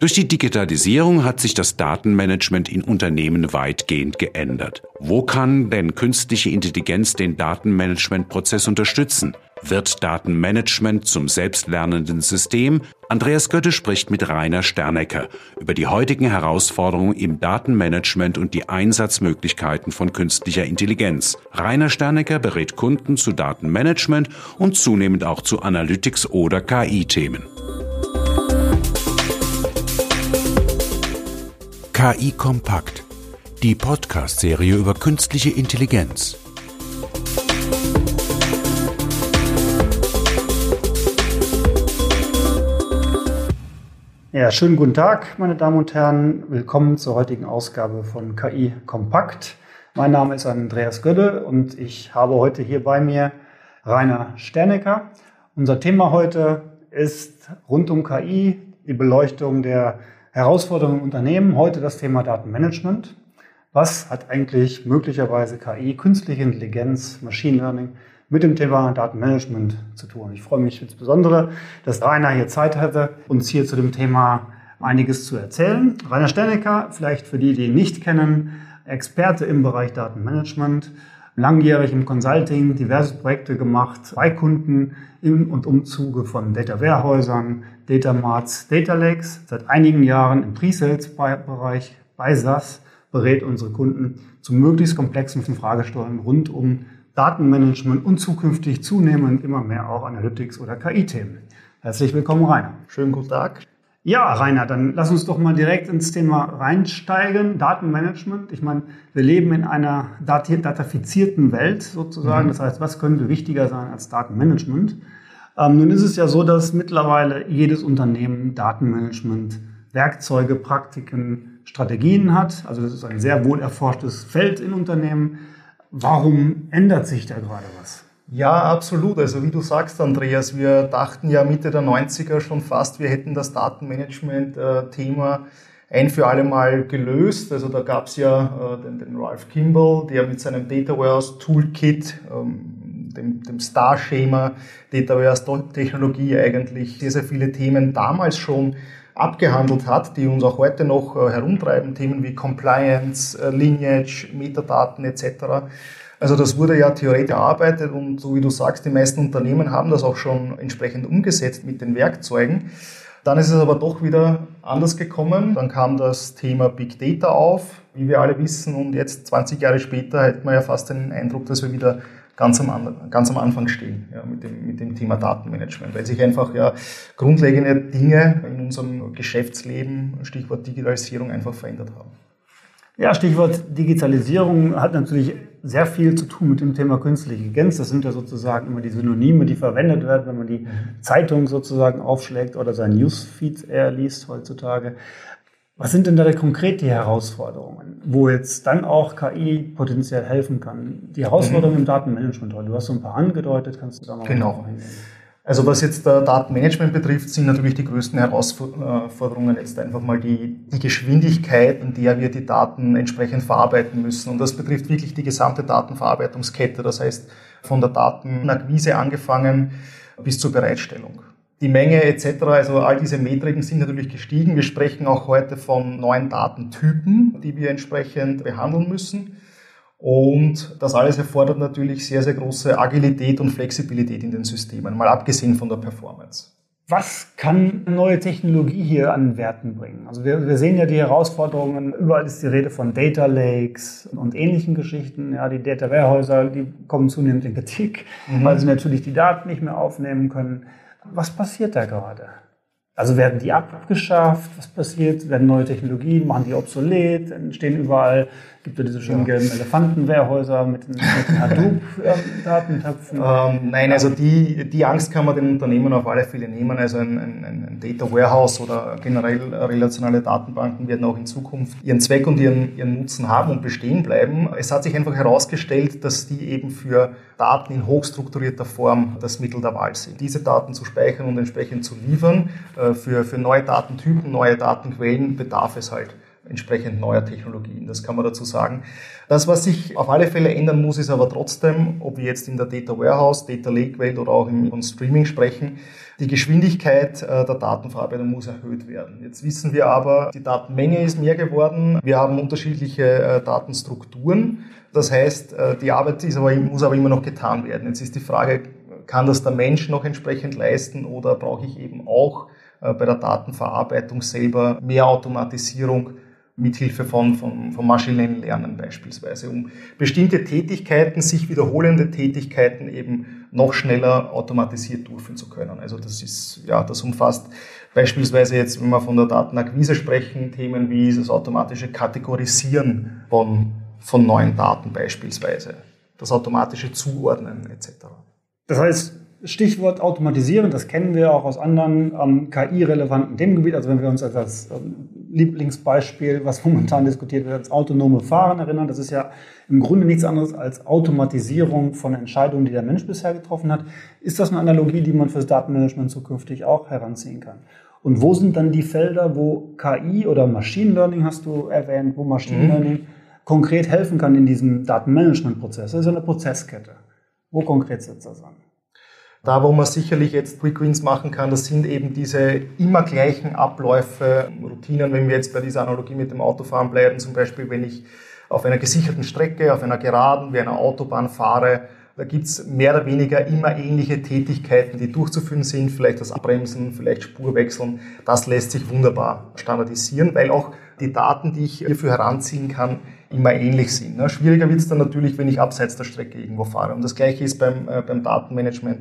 Durch die Digitalisierung hat sich das Datenmanagement in Unternehmen weitgehend geändert. Wo kann denn künstliche Intelligenz den Datenmanagementprozess unterstützen? Wird Datenmanagement zum selbstlernenden System? Andreas Götte spricht mit Rainer Sternecker über die heutigen Herausforderungen im Datenmanagement und die Einsatzmöglichkeiten von künstlicher Intelligenz. Rainer Sternecker berät Kunden zu Datenmanagement und zunehmend auch zu Analytics oder KI-Themen. KI Kompakt, die Podcast-Serie über künstliche Intelligenz. Ja, schönen guten Tag, meine Damen und Herren. Willkommen zur heutigen Ausgabe von KI Kompakt. Mein Name ist Andreas Gödde und ich habe heute hier bei mir Rainer Sternecker. Unser Thema heute ist rund um KI, die Beleuchtung der Herausforderungen im Unternehmen. Heute das Thema Datenmanagement. Was hat eigentlich möglicherweise KI, künstliche Intelligenz, Machine Learning mit dem Thema Datenmanagement zu tun? Ich freue mich insbesondere, dass Rainer hier Zeit hatte, uns hier zu dem Thema einiges zu erzählen. Rainer Sternecker, vielleicht für die, die ihn nicht kennen, Experte im Bereich Datenmanagement, langjährig im Consulting, diverse Projekte gemacht bei Kunden im und Umzuge von Data Warehäusern, Data Marts, Data Lakes. Seit einigen Jahren im Pre-Sales-Bereich bei SAS berät unsere Kunden zu möglichst komplexen Fragestellungen rund um Datenmanagement und zukünftig zunehmend immer mehr auch Analytics oder KI-Themen. Herzlich willkommen, Rainer. Schönen guten Tag. Ja, Rainer, dann lass uns doch mal direkt ins Thema reinsteigen. Datenmanagement. Ich meine, wir leben in einer datafizierten Welt sozusagen. Mhm. Das heißt, was könnte wichtiger sein als Datenmanagement? Ähm, nun ist es ja so, dass mittlerweile jedes Unternehmen Datenmanagement Werkzeuge, Praktiken, Strategien hat. Also das ist ein sehr wohl erforschtes Feld in Unternehmen. Warum ändert sich da gerade was? Ja, absolut. Also wie du sagst, Andreas, wir dachten ja Mitte der 90er schon fast, wir hätten das Datenmanagement-Thema ein für alle Mal gelöst. Also da gab es ja äh, den, den, Ralph Kimball, der mit seinem Data Warehouse Toolkit, ähm, dem, dem Star-Schema Data Warehouse Technologie eigentlich sehr, sehr viele Themen damals schon abgehandelt hat, die uns auch heute noch äh, herumtreiben, Themen wie Compliance, äh, Lineage, Metadaten etc. Also das wurde ja theoretisch erarbeitet und so wie du sagst, die meisten Unternehmen haben das auch schon entsprechend umgesetzt mit den Werkzeugen. Dann ist es aber doch wieder anders gekommen. Dann kam das Thema Big Data auf, wie wir alle wissen. Und jetzt, 20 Jahre später, hätte man ja fast den Eindruck, dass wir wieder ganz am, ganz am Anfang stehen ja, mit, dem, mit dem Thema Datenmanagement, weil sich einfach ja grundlegende Dinge in unserem Geschäftsleben, Stichwort Digitalisierung, einfach verändert haben. Ja, Stichwort Digitalisierung hat natürlich sehr viel zu tun mit dem Thema künstliche Intelligenz. Das sind ja sozusagen immer die Synonyme, die verwendet werden, wenn man die mhm. Zeitung sozusagen aufschlägt oder sein Newsfeed eher liest heutzutage. Was sind denn da konkret die Herausforderungen, wo jetzt dann auch KI potenziell helfen kann? Die Herausforderungen mhm. im Datenmanagement, du hast so ein paar angedeutet, kannst du da mal genau. Also was jetzt der Datenmanagement betrifft, sind natürlich die größten Herausforderungen jetzt einfach mal die, die Geschwindigkeit, in der wir die Daten entsprechend verarbeiten müssen. Und das betrifft wirklich die gesamte Datenverarbeitungskette. Das heißt, von der Datenakquise angefangen bis zur Bereitstellung. Die Menge etc., also all diese Metriken sind natürlich gestiegen. Wir sprechen auch heute von neuen Datentypen, die wir entsprechend behandeln müssen. Und das alles erfordert natürlich sehr, sehr große Agilität und Flexibilität in den Systemen, mal abgesehen von der Performance. Was kann neue Technologie hier an Werten bringen? Also wir, wir, sehen ja die Herausforderungen, überall ist die Rede von Data Lakes und ähnlichen Geschichten. Ja, die Data Warehäuser, die kommen zunehmend in Kritik, mhm. weil sie natürlich die Daten nicht mehr aufnehmen können. Was passiert da gerade? Also werden die abgeschafft? Was passiert? Werden neue Technologien, machen die obsolet? Entstehen überall Gibt es diese schönen ja. gelben Elefantenwehrhäuser mit den, mit den Hadoop-Datentöpfen? Ähm, nein, also die, die Angst kann man den Unternehmen auf alle Fälle nehmen. Also ein, ein, ein Data Warehouse oder generell relationale Datenbanken werden auch in Zukunft ihren Zweck und ihren, ihren Nutzen haben und bestehen bleiben. Es hat sich einfach herausgestellt, dass die eben für Daten in hochstrukturierter Form das Mittel der Wahl sind. Diese Daten zu speichern und entsprechend zu liefern, äh, für, für neue Datentypen, neue Datenquellen bedarf es halt entsprechend neuer Technologien. Das kann man dazu sagen. Das, was sich auf alle Fälle ändern muss, ist aber trotzdem, ob wir jetzt in der Data Warehouse, Data Lake Welt oder auch im Streaming sprechen, die Geschwindigkeit äh, der Datenverarbeitung muss erhöht werden. Jetzt wissen wir aber, die Datenmenge ist mehr geworden. Wir haben unterschiedliche äh, Datenstrukturen. Das heißt, äh, die Arbeit aber, muss aber immer noch getan werden. Jetzt ist die Frage, kann das der Mensch noch entsprechend leisten oder brauche ich eben auch bei der Datenverarbeitung selber mehr Automatisierung mithilfe von, von, von maschinellen Lernen beispielsweise, um bestimmte Tätigkeiten, sich wiederholende Tätigkeiten eben noch schneller automatisiert durchführen zu können. Also das ist, ja, das umfasst beispielsweise jetzt, wenn wir von der Datenakquise sprechen, Themen wie das automatische Kategorisieren von, von neuen Daten beispielsweise, das automatische Zuordnen etc. Das heißt, Stichwort automatisieren, das kennen wir auch aus anderen ähm, KI-relevanten Themengebieten. Also wenn wir uns als das ähm, Lieblingsbeispiel, was momentan diskutiert wird, als autonome Fahren erinnern, das ist ja im Grunde nichts anderes als Automatisierung von Entscheidungen, die der Mensch bisher getroffen hat. Ist das eine Analogie, die man fürs Datenmanagement zukünftig auch heranziehen kann? Und wo sind dann die Felder, wo KI oder Machine Learning hast du erwähnt, wo Machine mhm. Learning konkret helfen kann in diesem Datenmanagement-Prozess? Das ist eine Prozesskette. Wo konkret setzt das an? Da, wo man sicherlich jetzt Quick Wins machen kann, das sind eben diese immer gleichen Abläufe, Routinen, wenn wir jetzt bei dieser Analogie mit dem Autofahren bleiben, zum Beispiel, wenn ich auf einer gesicherten Strecke, auf einer Geraden, wie einer Autobahn fahre, da gibt's mehr oder weniger immer ähnliche Tätigkeiten, die durchzuführen sind, vielleicht das Abbremsen, vielleicht Spurwechseln. Das lässt sich wunderbar standardisieren, weil auch die Daten, die ich hierfür heranziehen kann, immer ähnlich sind. Schwieriger wird's dann natürlich, wenn ich abseits der Strecke irgendwo fahre. Und das Gleiche ist beim, äh, beim Datenmanagement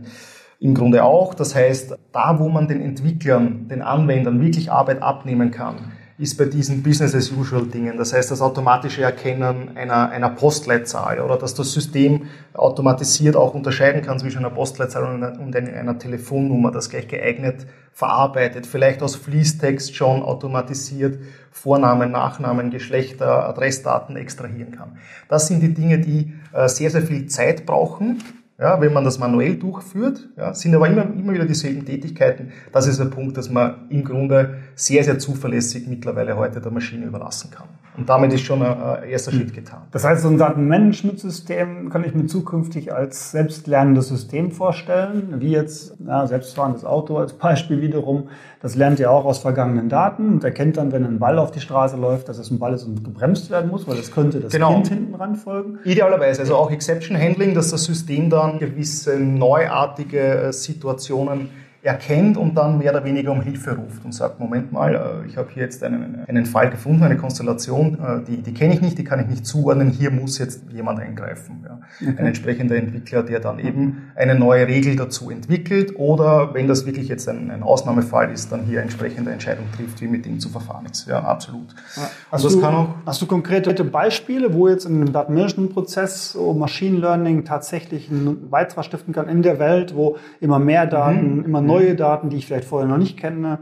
im Grunde auch. Das heißt, da wo man den Entwicklern, den Anwendern wirklich Arbeit abnehmen kann, ist bei diesen Business-as-usual-Dingen. Das heißt, das automatische Erkennen einer, einer Postleitzahl oder dass das System automatisiert auch unterscheiden kann zwischen einer Postleitzahl und einer, und einer Telefonnummer, das gleich geeignet verarbeitet, vielleicht aus Fließtext schon automatisiert Vornamen, Nachnamen, Geschlechter, Adressdaten extrahieren kann. Das sind die Dinge, die äh, sehr, sehr viel Zeit brauchen ja, wenn man das manuell durchführt, ja, sind aber immer, immer wieder dieselben Tätigkeiten. Das ist der Punkt, dass man im Grunde sehr, sehr zuverlässig mittlerweile heute der Maschine überlassen kann. Und damit ist schon ein, ein erster Schritt getan. Das heißt, so ein Datenmanagementsystem kann ich mir zukünftig als selbstlernendes System vorstellen, wie jetzt ja, selbstfahrendes Auto als Beispiel wiederum. Das lernt ja auch aus vergangenen Daten und erkennt dann, wenn ein Ball auf die Straße läuft, dass es ein Ball ist und gebremst werden muss, weil es könnte das genau. Kind hinten ranfolgen. Idealerweise, also auch Exception Handling, dass das System dann gewisse neuartige äh, Situationen erkennt und dann mehr oder weniger um Hilfe ruft und sagt, Moment mal, äh, ich habe hier jetzt einen, einen Fall gefunden, eine Konstellation, äh, die, die kenne ich nicht, die kann ich nicht zuordnen, hier muss jetzt jemand eingreifen. Ja. Okay. Ein entsprechender Entwickler, der dann eben eine neue Regel dazu entwickelt oder wenn das wirklich jetzt ein, ein Ausnahmefall ist, dann hier entsprechende Entscheidung trifft, wie mit ihm zu verfahren ist. Ja, absolut. Ja. Hast, du, auch, hast du konkrete Beispiele, wo jetzt in einem Datenmanagement-Prozess so Machine Learning tatsächlich einen Beitrag stiften kann in der Welt, wo immer mehr Daten, mhm. immer neue Daten, die ich vielleicht vorher noch nicht kenne.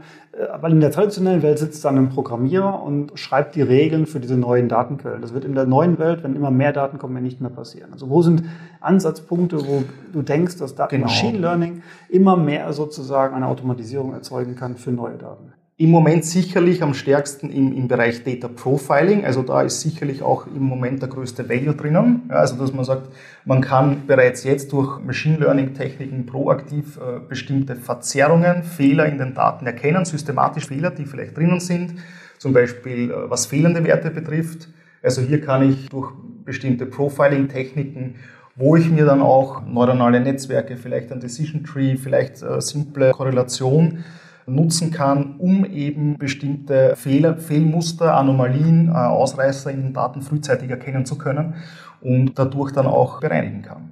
Aber äh, in der traditionellen Welt sitzt dann ein Programmierer und schreibt die Regeln für diese neuen Datenquellen. Das wird in der neuen Welt, wenn immer mehr Daten kommen, nicht mehr passieren. Also wo sind Ansatzpunkte, wo du denkst, dass Daten genau. Machine Learning immer mehr sozusagen eine Automatisierung erzeugen kann für neue Daten? Im Moment sicherlich am stärksten im, im Bereich Data Profiling. Also da ist sicherlich auch im Moment der größte Value drinnen. Ja, also dass man sagt, man kann bereits jetzt durch Machine Learning Techniken proaktiv äh, bestimmte Verzerrungen, Fehler in den Daten erkennen, systematisch Fehler, die vielleicht drinnen sind. Zum Beispiel äh, was fehlende Werte betrifft. Also hier kann ich durch bestimmte Profiling Techniken wo ich mir dann auch neuronale Netzwerke, vielleicht ein Decision Tree, vielleicht äh, simple Korrelation nutzen kann, um eben bestimmte Fehler, Fehlmuster, Anomalien, äh, Ausreißer in den Daten frühzeitig erkennen zu können und dadurch dann auch bereinigen kann.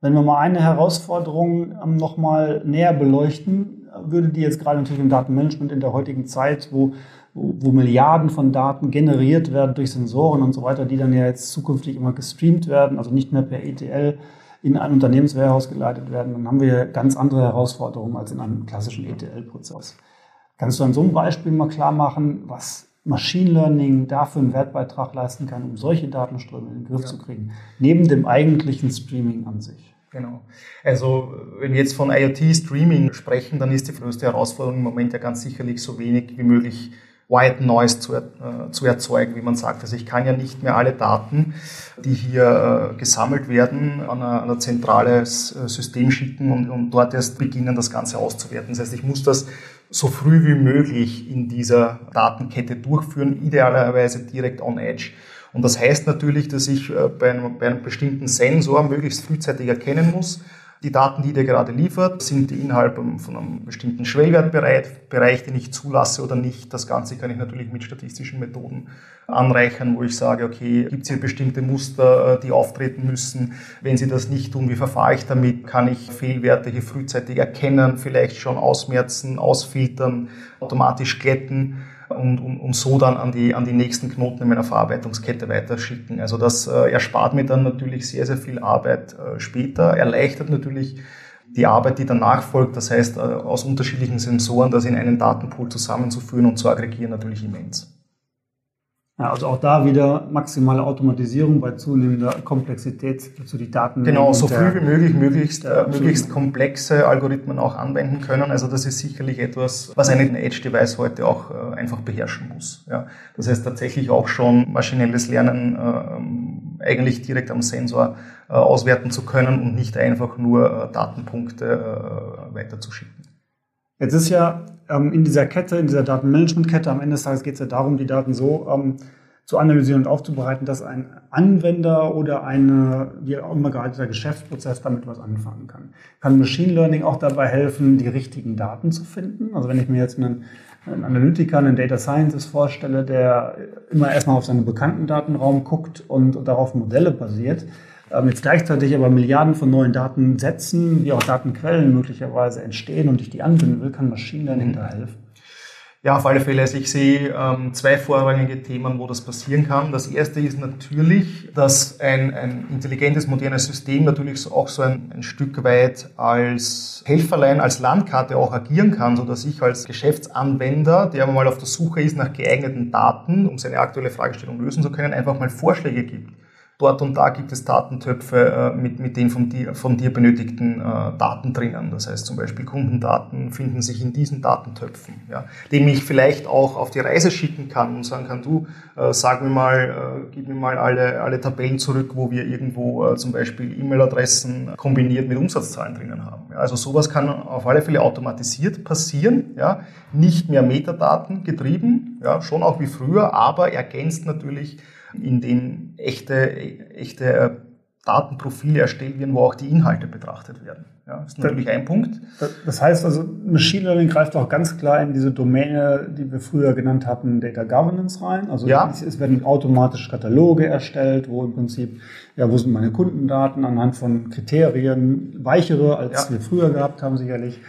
Wenn wir mal eine Herausforderung ähm, nochmal näher beleuchten, würde die jetzt gerade natürlich im Datenmanagement in der heutigen Zeit, wo, wo, wo Milliarden von Daten generiert werden durch Sensoren und so weiter, die dann ja jetzt zukünftig immer gestreamt werden, also nicht mehr per ETL in ein Unternehmenswarehouse geleitet werden, dann haben wir ganz andere Herausforderungen als in einem klassischen ETL-Prozess. Kannst du an so einem Beispiel mal klar machen, was Machine Learning dafür einen Wertbeitrag leisten kann, um solche Datenströme in den Griff ja. zu kriegen, neben dem eigentlichen Streaming an sich? Genau. Also wenn wir jetzt von IoT-Streaming sprechen, dann ist die größte Herausforderung im Moment ja ganz sicherlich so wenig wie möglich White Noise zu, äh, zu erzeugen, wie man sagt. Also ich kann ja nicht mehr alle Daten, die hier äh, gesammelt werden, an ein, ein zentrales äh, System schicken und, und dort erst beginnen, das Ganze auszuwerten. Das heißt, ich muss das so früh wie möglich in dieser Datenkette durchführen, idealerweise direkt on Edge. Und das heißt natürlich, dass ich äh, bei einem, bei einem bestimmten Sensor möglichst frühzeitig erkennen muss, die Daten, die der gerade liefert, sind die innerhalb von einem bestimmten Schwellwertbereich, den ich zulasse oder nicht. Das Ganze kann ich natürlich mit statistischen Methoden anreichern, wo ich sage, okay, gibt es hier bestimmte Muster, äh, die auftreten müssen? Wenn sie das nicht tun, wie verfahre ich damit? Kann ich Fehlwerte hier frühzeitig erkennen, vielleicht schon ausmerzen, ausfiltern, automatisch glätten? Und, und, und so dann an die, an die nächsten Knoten in meiner Verarbeitungskette weiterschicken. Also das äh, erspart mir dann natürlich sehr, sehr viel Arbeit äh, später, erleichtert natürlich die Arbeit, die danach folgt, das heißt äh, aus unterschiedlichen Sensoren das in einen Datenpool zusammenzuführen und zu aggregieren, natürlich immens. Ja, also auch da wieder maximale Automatisierung bei zunehmender Komplexität zu die Daten. Genau, so früh wie möglich, möglichst, äh, möglichst komplexe Algorithmen auch anwenden können. Also das ist sicherlich etwas, was ein Edge-Device heute auch äh, einfach beherrschen muss. Ja. Das heißt tatsächlich auch schon maschinelles Lernen äh, eigentlich direkt am Sensor äh, auswerten zu können und nicht einfach nur äh, Datenpunkte äh, weiterzuschicken. Jetzt ist ja ähm, in dieser Kette, in dieser Datenmanagement-Kette, am Ende des Tages geht es ja darum, die Daten so ähm, zu analysieren und aufzubereiten, dass ein Anwender oder eine, wie auch immer gerade der Geschäftsprozess damit was anfangen kann. Kann Machine Learning auch dabei helfen, die richtigen Daten zu finden? Also wenn ich mir jetzt einen, einen Analytiker, einen Data Scientist vorstelle, der immer erstmal auf seinen bekannten Datenraum guckt und darauf Modelle basiert, ähm, jetzt gleichzeitig aber Milliarden von neuen Datensätzen, wie auch Datenquellen möglicherweise entstehen und ich die anbinden will, kann Machine Learning mhm. da helfen? Ja, auf alle Fälle. Also ich sehe ähm, zwei vorrangige Themen, wo das passieren kann. Das erste ist natürlich, dass ein, ein intelligentes, modernes System natürlich auch so ein, ein Stück weit als Helferlein, als Landkarte auch agieren kann, so dass ich als Geschäftsanwender, der mal auf der Suche ist nach geeigneten Daten, um seine aktuelle Fragestellung lösen zu können, einfach mal Vorschläge gibt dort und da gibt es Datentöpfe äh, mit, mit den von dir, von dir benötigten äh, Daten drinnen. Das heißt zum Beispiel Kundendaten finden sich in diesen Datentöpfen, ja, den ich vielleicht auch auf die Reise schicken kann und sagen kann, du, äh, sag mir mal, äh, gib mir mal alle, alle Tabellen zurück, wo wir irgendwo äh, zum Beispiel E-Mail-Adressen kombiniert mit Umsatzzahlen drinnen haben. Ja, also sowas kann auf alle Fälle automatisiert passieren, ja, nicht mehr Metadaten getrieben, ja, schon auch wie früher, aber ergänzt natürlich in dem echte, echte Datenprofile erstellt werden, wo auch die Inhalte betrachtet werden. Ja, das ist natürlich ein Punkt. Das heißt also, Machine Learning greift auch ganz klar in diese Domäne, die wir früher genannt hatten, Data Governance rein. Also ja. es werden automatisch Kataloge erstellt, wo im Prinzip, ja, wo sind meine Kundendaten anhand von Kriterien, weichere, als ja. wir früher gehabt haben sicherlich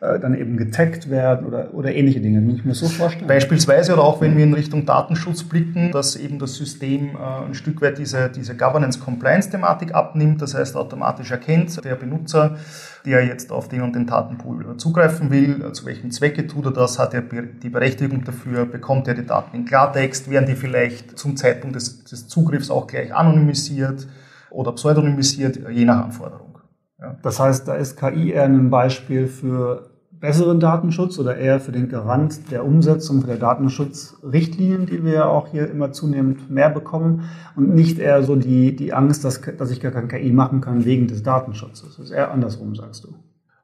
äh, dann eben getaggt werden oder, oder ähnliche Dinge. Muss ich mir so vorstellen? Beispielsweise oder auch wenn wir in Richtung Datenschutz blicken, dass eben das System äh, ein Stück weit diese, diese Governance-Compliance-Thematik abnimmt, das heißt automatisch erkennt, der Benutzer, der jetzt auf den und den Datenpool zugreifen will, zu welchem Zwecke tut er das, hat er die Berechtigung dafür, bekommt er die Daten in Klartext, werden die vielleicht zum Zeitpunkt des, des Zugriffs auch gleich anonymisiert oder pseudonymisiert, je nach Anforderung. Ja. Das heißt, da ist KI eher ein Beispiel für besseren Datenschutz oder eher für den Garant der Umsetzung der Datenschutzrichtlinien, die wir ja auch hier immer zunehmend mehr bekommen und nicht eher so die, die Angst, dass, dass ich gar kein KI machen kann wegen des Datenschutzes. Das ist eher andersrum, sagst du.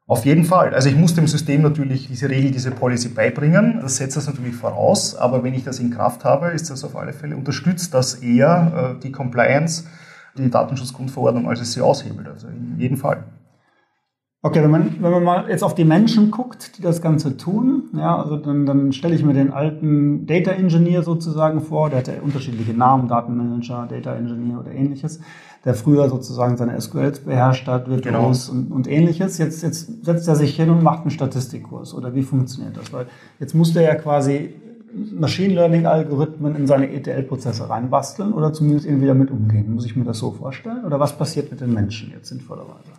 Auf jeden Fall. Also ich muss dem System natürlich diese Regel, diese Policy beibringen. Das setzt das natürlich voraus. Aber wenn ich das in Kraft habe, ist das auf alle Fälle, unterstützt das eher äh, die Compliance, die Datenschutzgrundverordnung, als es sie aushebelt. Also in jedem Fall. Okay, wenn man, wenn man mal jetzt auf die Menschen guckt, die das Ganze tun, ja, also dann, dann stelle ich mir den alten Data Engineer sozusagen vor, der hat ja unterschiedliche Namen, Datenmanager, Data Engineer oder ähnliches, der früher sozusagen seine SQLs beherrscht hat, Virtuos genau. und, und ähnliches. Jetzt, jetzt setzt er sich hin und macht einen Statistikkurs. Oder wie funktioniert das? Weil jetzt muss der ja quasi Machine Learning Algorithmen in seine ETL-Prozesse reinbasteln oder zumindest irgendwie damit umgehen. Muss ich mir das so vorstellen? Oder was passiert mit den Menschen jetzt sinnvollerweise?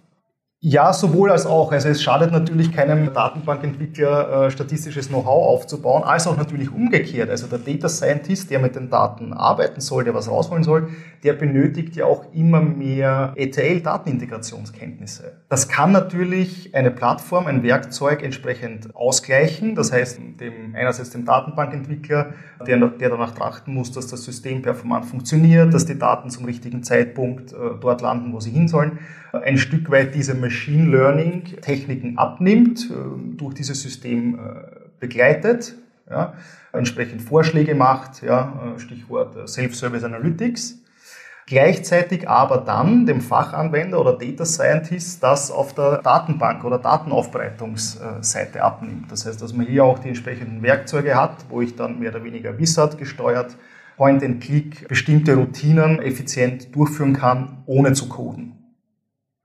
Ja, sowohl als auch. Also es schadet natürlich keinem Datenbankentwickler, äh, statistisches Know-how aufzubauen, als auch natürlich umgekehrt. Also der Data Scientist, der mit den Daten arbeiten soll, der was rausholen soll, der benötigt ja auch immer mehr ETL-Datenintegrationskenntnisse. Das kann natürlich eine Plattform, ein Werkzeug entsprechend ausgleichen. Das heißt, dem, einerseits dem Datenbankentwickler, der, der danach trachten muss, dass das System performant funktioniert, dass die Daten zum richtigen Zeitpunkt äh, dort landen, wo sie hin sollen, ein Stück weit diese Machine Learning Techniken abnimmt, äh, durch dieses System äh, begleitet, ja, entsprechend Vorschläge macht, ja, äh, Stichwort Self-Service Analytics. Gleichzeitig aber dann dem Fachanwender oder Data Scientist das auf der Datenbank oder Datenaufbereitungsseite abnimmt. Das heißt, dass man hier auch die entsprechenden Werkzeuge hat, wo ich dann mehr oder weniger Wizard gesteuert Point and Click bestimmte Routinen effizient durchführen kann, ohne zu coden.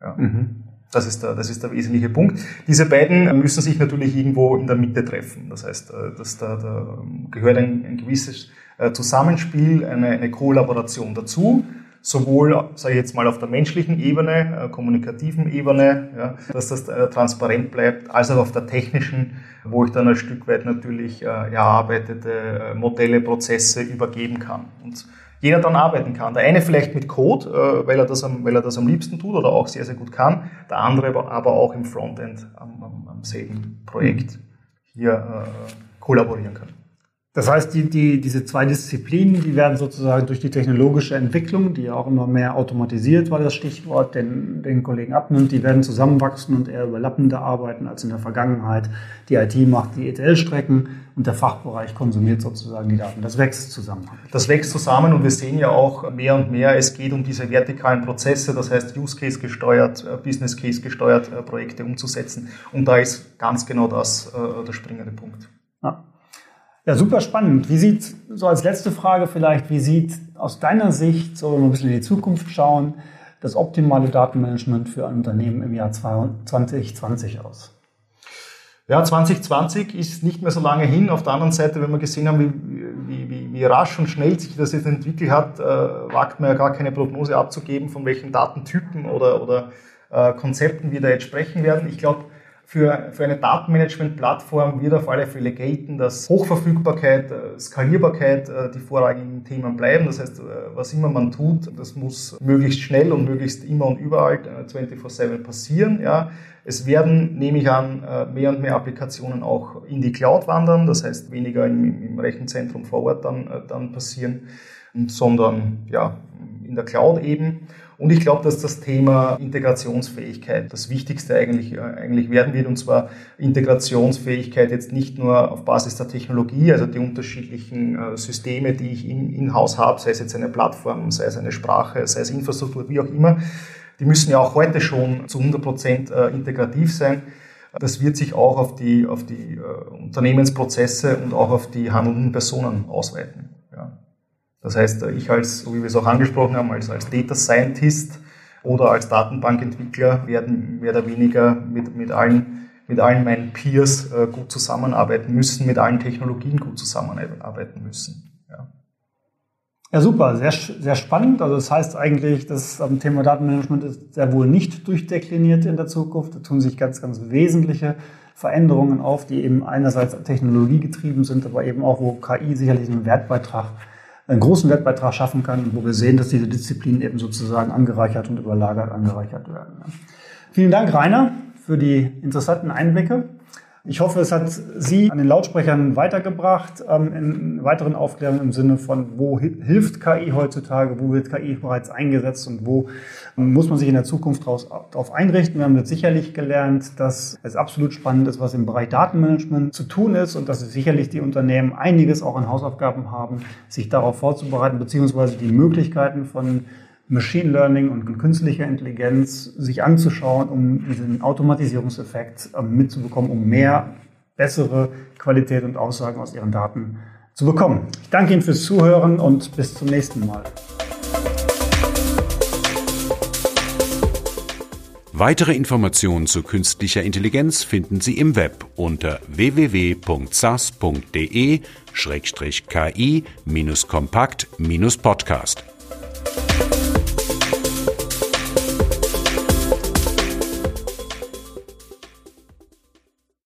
Ja. Mhm. Das ist, der, das ist der wesentliche Punkt. Diese beiden müssen sich natürlich irgendwo in der Mitte treffen. Das heißt, äh, dass da, da gehört ein, ein gewisses äh, Zusammenspiel, eine, eine Kollaboration dazu sowohl, sage ich jetzt mal, auf der menschlichen Ebene, äh, kommunikativen Ebene, ja, dass das transparent bleibt, als auch auf der technischen, wo ich dann ein Stück weit natürlich erarbeitete Modelle, Prozesse übergeben kann. Und jeder dann arbeiten kann. Der eine vielleicht mit Code, äh, weil, er das am, weil er das am liebsten tut oder auch sehr, sehr gut kann. Der andere aber auch im Frontend am, am, am selben Projekt hier äh, kollaborieren kann. Das heißt, die, die, diese zwei Disziplinen, die werden sozusagen durch die technologische Entwicklung, die ja auch immer mehr automatisiert war, das Stichwort, den, den Kollegen abnimmt, die werden zusammenwachsen und eher überlappender arbeiten als in der Vergangenheit. Die IT macht die ETL-Strecken und der Fachbereich konsumiert sozusagen die Daten. Das wächst zusammen. Das wächst zusammen und wir sehen ja auch mehr und mehr, es geht um diese vertikalen Prozesse, das heißt Use Case gesteuert, äh, Business Case gesteuert, äh, Projekte umzusetzen. Und da ist ganz genau das äh, der springende Punkt. Ja. Super spannend. Wie sieht, so als letzte Frage vielleicht, wie sieht aus deiner Sicht, so wenn wir ein bisschen in die Zukunft schauen, das optimale Datenmanagement für ein Unternehmen im Jahr 2020 aus? Ja, 2020 ist nicht mehr so lange hin. Auf der anderen Seite, wenn wir gesehen haben, wie, wie, wie rasch und schnell sich das jetzt entwickelt hat, äh, wagt man ja gar keine Prognose abzugeben, von welchen Datentypen oder, oder äh, Konzepten wir da jetzt sprechen werden. Ich glaube, für, für eine Datenmanagement-Plattform wird auf alle Fälle gelten, dass Hochverfügbarkeit, äh, Skalierbarkeit äh, die vorrangigen Themen bleiben. Das heißt, äh, was immer man tut, das muss möglichst schnell und möglichst immer und überall 24-7 passieren. Ja. Es werden, nehme ich an, mehr und mehr Applikationen auch in die Cloud wandern, das heißt weniger im, im Rechenzentrum vor Ort dann, dann passieren, sondern ja, in der Cloud eben. Und ich glaube, dass das Thema Integrationsfähigkeit das Wichtigste eigentlich, äh, eigentlich werden wird. Und zwar Integrationsfähigkeit jetzt nicht nur auf Basis der Technologie, also die unterschiedlichen äh, Systeme, die ich in-house habe, sei es jetzt eine Plattform, sei es eine Sprache, sei es Infrastruktur, wie auch immer. Die müssen ja auch heute schon zu 100 Prozent äh, integrativ sein. Das wird sich auch auf die, auf die Unternehmensprozesse und auch auf die handelnden Personen ausweiten. Das heißt, ich als, so wie wir es auch angesprochen haben, als, als Data Scientist oder als Datenbankentwickler werden mehr oder weniger mit, mit allen, mit allen meinen Peers äh, gut zusammenarbeiten müssen, mit allen Technologien gut zusammenarbeiten müssen. Ja. Ja, super, sehr, sehr spannend. Also das heißt eigentlich, das Thema Datenmanagement ist sehr wohl nicht durchdekliniert in der Zukunft. Da tun sich ganz, ganz wesentliche Veränderungen auf, die eben einerseits technologiegetrieben sind, aber eben auch, wo KI sicherlich einen Wertbeitrag einen großen Wertbeitrag schaffen kann und wo wir sehen, dass diese Disziplinen eben sozusagen angereichert und überlagert angereichert werden. Vielen Dank, Rainer, für die interessanten Einblicke. Ich hoffe, es hat Sie an den Lautsprechern weitergebracht ähm, in weiteren Aufklärungen im Sinne von, wo hilft KI heutzutage, wo wird KI bereits eingesetzt und wo ähm, muss man sich in der Zukunft darauf einrichten. Wir haben jetzt sicherlich gelernt, dass es absolut spannend ist, was im Bereich Datenmanagement zu tun ist und dass sicherlich die Unternehmen einiges auch an Hausaufgaben haben, sich darauf vorzubereiten, beziehungsweise die Möglichkeiten von Machine Learning und künstlicher Intelligenz sich anzuschauen, um diesen Automatisierungseffekt ähm, mitzubekommen, um mehr, bessere Qualität und Aussagen aus Ihren Daten zu bekommen. Ich danke Ihnen fürs Zuhören und bis zum nächsten Mal. Weitere Informationen zu künstlicher Intelligenz finden Sie im Web unter www.sas.de-ki-kompakt-podcast.